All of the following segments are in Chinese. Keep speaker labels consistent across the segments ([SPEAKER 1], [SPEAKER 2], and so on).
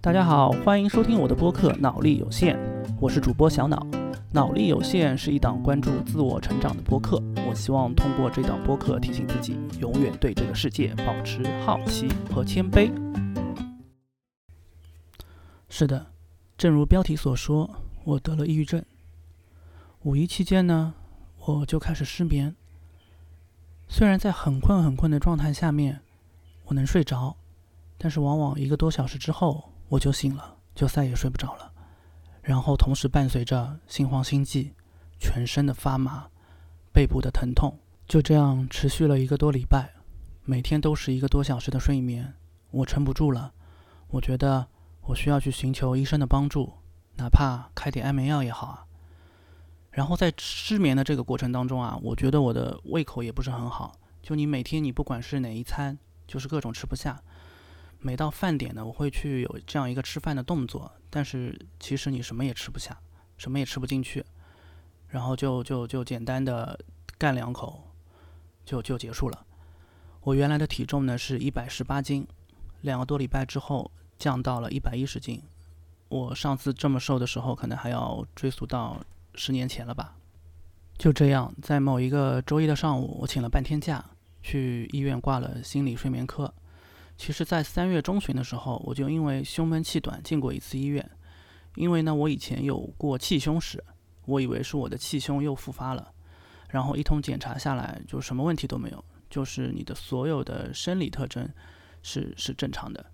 [SPEAKER 1] 大家好，欢迎收听我的播客《脑力有限》，我是主播小脑。脑力有限是一档关注自我成长的播客，我希望通过这档播客提醒自己，永远对这个世界保持好奇和谦卑。是的，正如标题所说，我得了抑郁症。五一期间呢，我就开始失眠。虽然在很困很困的状态下面，我能睡着，但是往往一个多小时之后我就醒了，就再也睡不着了。然后同时伴随着心慌心悸、全身的发麻、背部的疼痛，就这样持续了一个多礼拜，每天都是一个多小时的睡眠，我撑不住了。我觉得我需要去寻求医生的帮助，哪怕开点安眠药也好啊。然后在失眠的这个过程当中啊，我觉得我的胃口也不是很好。就你每天你不管是哪一餐，就是各种吃不下。每到饭点呢，我会去有这样一个吃饭的动作，但是其实你什么也吃不下，什么也吃不进去，然后就就就简单的干两口，就就结束了。我原来的体重呢是一百十八斤，两个多礼拜之后降到了一百一十斤。我上次这么瘦的时候，可能还要追溯到。十年前了吧，就这样，在某一个周一的上午，我请了半天假，去医院挂了心理睡眠科。其实，在三月中旬的时候，我就因为胸闷气短进过一次医院。因为呢，我以前有过气胸史，我以为是我的气胸又复发了。然后一通检查下来，就什么问题都没有，就是你的所有的生理特征是是正常的。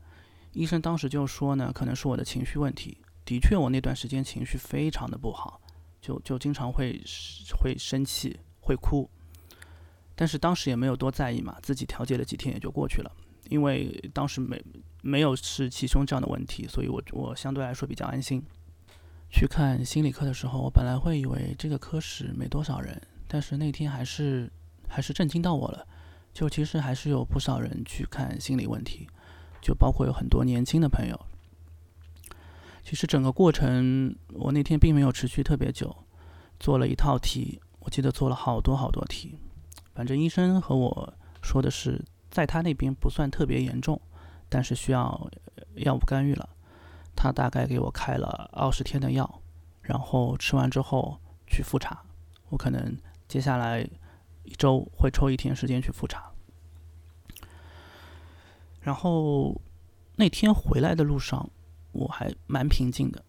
[SPEAKER 1] 医生当时就说呢，可能是我的情绪问题。的确，我那段时间情绪非常的不好。就就经常会会生气会哭，但是当时也没有多在意嘛，自己调节了几天也就过去了。因为当时没没有是气胸这样的问题，所以我我相对来说比较安心。去看心理科的时候，我本来会以为这个科室没多少人，但是那天还是还是震惊到我了。就其实还是有不少人去看心理问题，就包括有很多年轻的朋友。其实整个过程，我那天并没有持续特别久，做了一套题，我记得做了好多好多题。反正医生和我说的是，在他那边不算特别严重，但是需要药物干预了。他大概给我开了二十天的药，然后吃完之后去复查。我可能接下来一周会抽一天时间去复查。然后那天回来的路上。我还蛮平静的，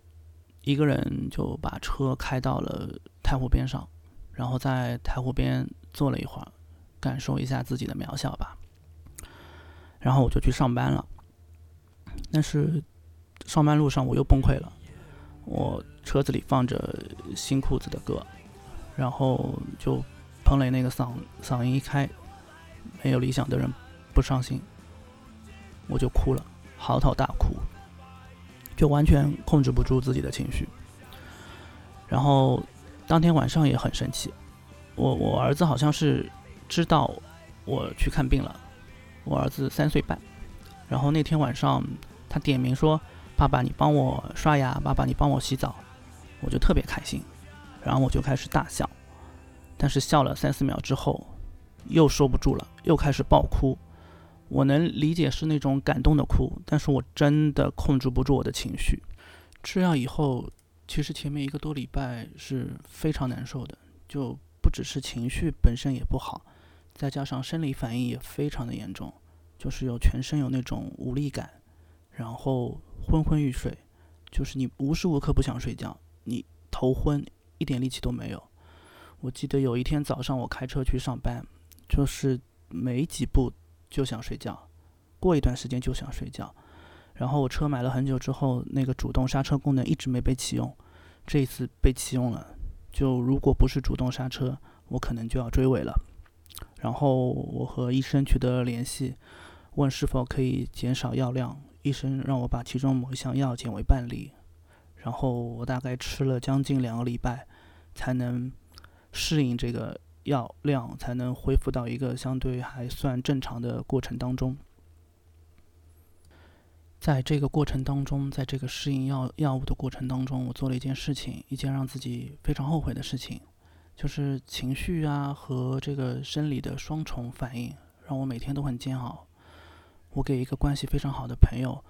[SPEAKER 1] 一个人就把车开到了太湖边上，然后在太湖边坐了一会儿，感受一下自己的渺小吧。然后我就去上班了，但是上班路上我又崩溃了。我车子里放着新裤子的歌，然后就彭磊那个嗓嗓音一开，没有理想的人不伤心，我就哭了，嚎啕大哭。就完全控制不住自己的情绪，然后当天晚上也很生气。我我儿子好像是知道我去看病了，我儿子三岁半，然后那天晚上他点名说：“爸爸，你帮我刷牙，爸爸，你帮我洗澡。”我就特别开心，然后我就开始大笑，但是笑了三四秒之后，又收不住了，又开始爆哭。我能理解是那种感动的哭，但是我真的控制不住我的情绪。吃药以后，其实前面一个多礼拜是非常难受的，就不只是情绪本身也不好，再加上生理反应也非常的严重，就是有全身有那种无力感，然后昏昏欲睡，就是你无时无刻不想睡觉，你头昏，一点力气都没有。我记得有一天早上我开车去上班，就是没几步。就想睡觉，过一段时间就想睡觉，然后我车买了很久之后，那个主动刹车功能一直没被启用，这一次被启用了，就如果不是主动刹车，我可能就要追尾了。然后我和医生取得了联系，问是否可以减少药量，医生让我把其中某一项药减为半粒，然后我大概吃了将近两个礼拜，才能适应这个。药量才能恢复到一个相对还算正常的过程当中。在这个过程当中，在这个适应药药物的过程当中，我做了一件事情，一件让自己非常后悔的事情，就是情绪啊和这个生理的双重反应，让我每天都很煎熬。我给一个关系非常好的朋友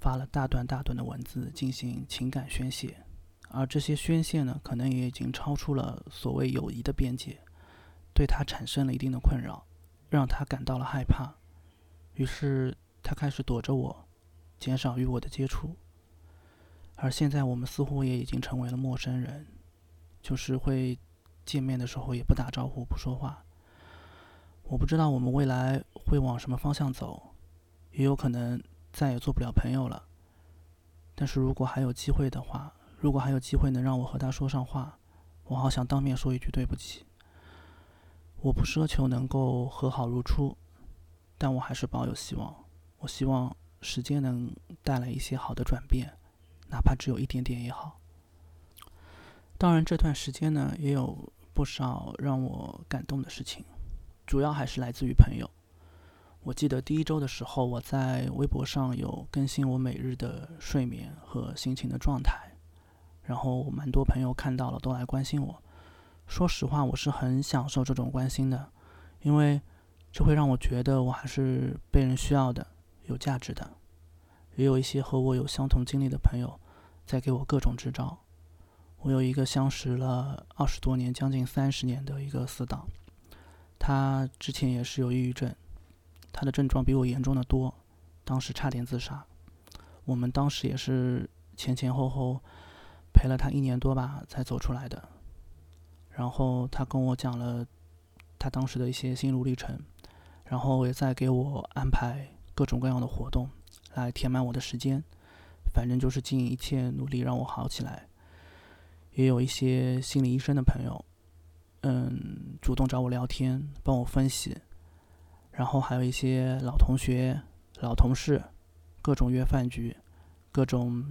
[SPEAKER 1] 发了大段大段的文字进行情感宣泄，而这些宣泄呢，可能也已经超出了所谓友谊的边界，对他产生了一定的困扰，让他感到了害怕，于是他开始躲着我，减少与我的接触。而现在我们似乎也已经成为了陌生人，就是会见面的时候也不打招呼、不说话。我不知道我们未来会往什么方向走，也有可能再也做不了朋友了。但是如果还有机会的话，如果还有机会能让我和他说上话，我好想当面说一句对不起。我不奢求能够和好如初，但我还是抱有希望。我希望时间能带来一些好的转变，哪怕只有一点点也好。当然，这段时间呢，也有不少让我感动的事情。主要还是来自于朋友。我记得第一周的时候，我在微博上有更新我每日的睡眠和心情的状态，然后蛮多朋友看到了都来关心我。说实话，我是很享受这种关心的，因为这会让我觉得我还是被人需要的、有价值的。也有一些和我有相同经历的朋友在给我各种支招。我有一个相识了二十多年、将近三十年的一个死党。他之前也是有抑郁症，他的症状比我严重的多，当时差点自杀。我们当时也是前前后后陪了他一年多吧，才走出来的。然后他跟我讲了他当时的一些心路历程，然后也在给我安排各种各样的活动来填满我的时间，反正就是尽一切努力让我好起来。也有一些心理医生的朋友。嗯，主动找我聊天，帮我分析，然后还有一些老同学、老同事，各种约饭局，各种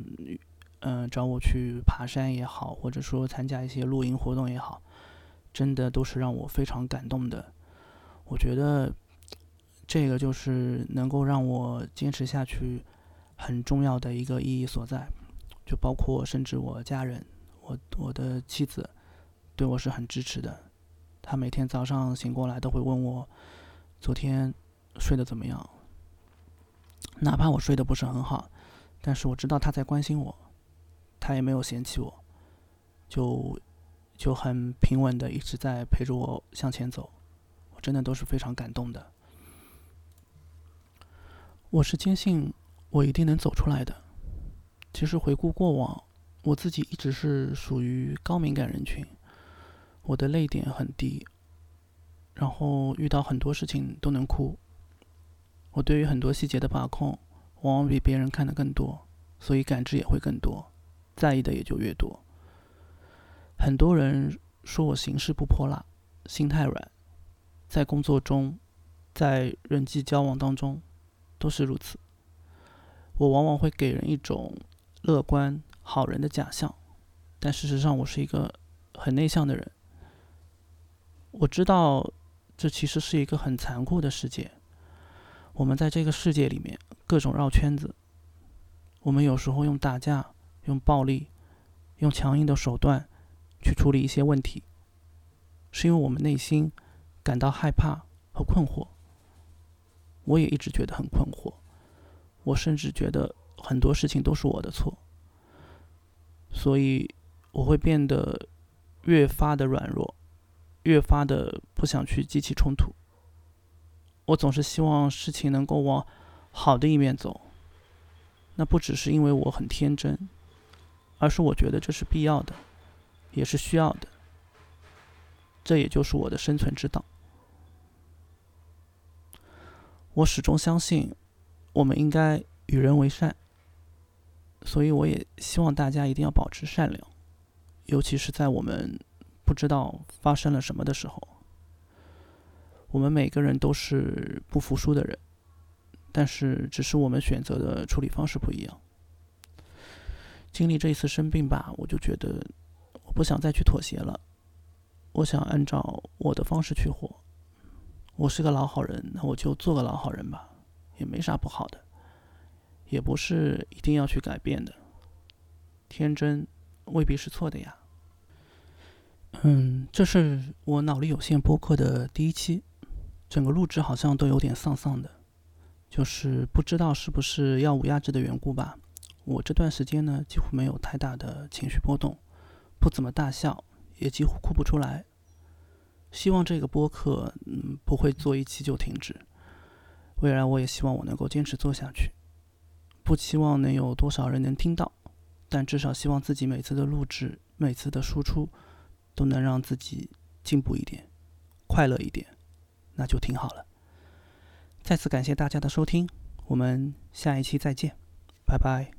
[SPEAKER 1] 嗯找我去爬山也好，或者说参加一些露营活动也好，真的都是让我非常感动的。我觉得这个就是能够让我坚持下去很重要的一个意义所在，就包括甚至我家人，我我的妻子。对我是很支持的，她每天早上醒过来都会问我昨天睡得怎么样，哪怕我睡得不是很好，但是我知道她在关心我，她也没有嫌弃我，就就很平稳的一直在陪着我向前走，我真的都是非常感动的。我是坚信我一定能走出来的。其实回顾过往，我自己一直是属于高敏感人群。我的泪点很低，然后遇到很多事情都能哭。我对于很多细节的把控，往往比别人看的更多，所以感知也会更多，在意的也就越多。很多人说我行事不泼辣，心太软，在工作中，在人际交往当中，都是如此。我往往会给人一种乐观好人的假象，但事实上我是一个很内向的人。我知道，这其实是一个很残酷的世界。我们在这个世界里面各种绕圈子。我们有时候用打架、用暴力、用强硬的手段去处理一些问题，是因为我们内心感到害怕和困惑。我也一直觉得很困惑，我甚至觉得很多事情都是我的错，所以我会变得越发的软弱。越发的不想去激起冲突。我总是希望事情能够往好的一面走。那不只是因为我很天真，而是我觉得这是必要的，也是需要的。这也就是我的生存之道。我始终相信，我们应该与人为善。所以我也希望大家一定要保持善良，尤其是在我们。不知道发生了什么的时候，我们每个人都是不服输的人，但是只是我们选择的处理方式不一样。经历这一次生病吧，我就觉得我不想再去妥协了，我想按照我的方式去活。我是个老好人，那我就做个老好人吧，也没啥不好的，也不是一定要去改变的。天真未必是错的呀。嗯，这是我脑力有限播客的第一期，整个录制好像都有点丧丧的，就是不知道是不是药物压制的缘故吧，我这段时间呢几乎没有太大的情绪波动，不怎么大笑，也几乎哭不出来。希望这个播客嗯不会做一期就停止，未来我也希望我能够坚持做下去，不期望能有多少人能听到，但至少希望自己每次的录制、每次的输出都能让自己进步一点、快乐一点，那就挺好了。再次感谢大家的收听，我们下一期再见，拜拜。